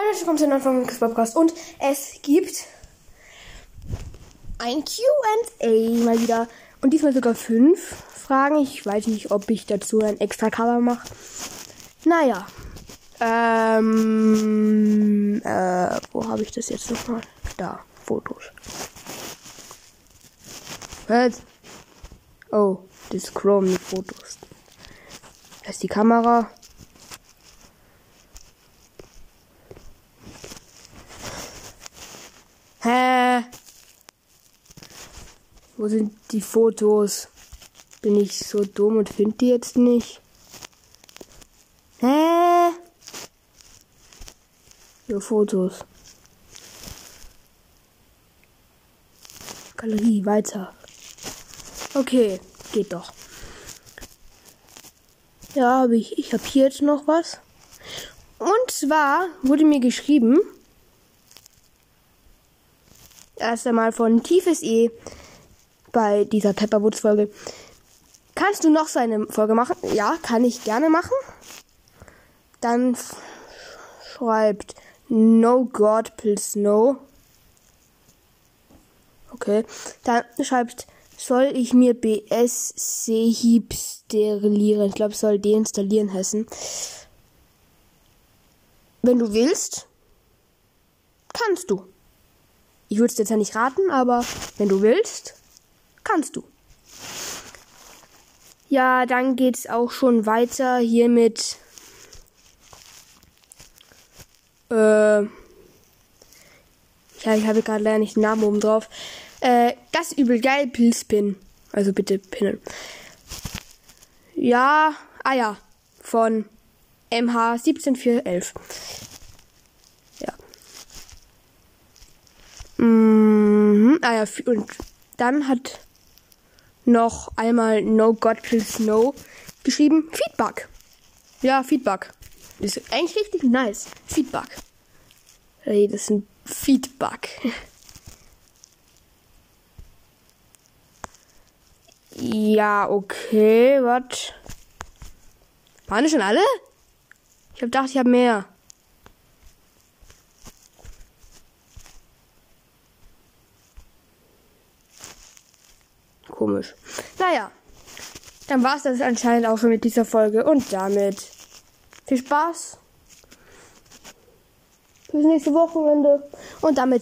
Hallo, willkommen zu einem neuen Podcast und es gibt ein Q&A mal wieder und diesmal sogar fünf Fragen. Ich weiß nicht, ob ich dazu ein extra Cover mache. Naja, ähm, äh, wo habe ich das jetzt nochmal? Da, Fotos. Was? Oh, das Chrome mit Fotos. Da ist die Kamera. Wo sind die Fotos? Bin ich so dumm und finde die jetzt nicht? Hä? So Fotos. Galerie, weiter. Okay, geht doch. Ja, habe ich. Ich habe hier jetzt noch was. Und zwar wurde mir geschrieben, erst einmal von Tiefes E bei dieser Pepperwoods Folge. Kannst du noch so eine Folge machen? Ja, kann ich gerne machen. Dann schreibt No God Please No. Okay. Dann schreibt, soll ich mir BS Sehib sterilieren? Ich glaube, soll deinstallieren heißen. Wenn du willst, kannst du. Ich würde es jetzt ja nicht raten, aber wenn du willst, kannst du. Ja, dann geht's auch schon weiter hier mit äh, ja, ich habe gerade leider nicht den Namen oben drauf. Äh, das übel geil Pilzpin. Also bitte pinnen. Ja, ah ja, von MH 17411. Ja. Mhm, ah ja, und dann hat noch einmal No God Please No geschrieben. Feedback. Ja, Feedback. Ist eigentlich richtig nice. Feedback. Hey, das ist ein Feedback. ja, okay, was? Waren schon alle? Ich hab gedacht, ich habe mehr. Komisch. Naja, dann war es das anscheinend auch schon mit dieser Folge und damit viel Spaß. Bis nächste Wochenende und damit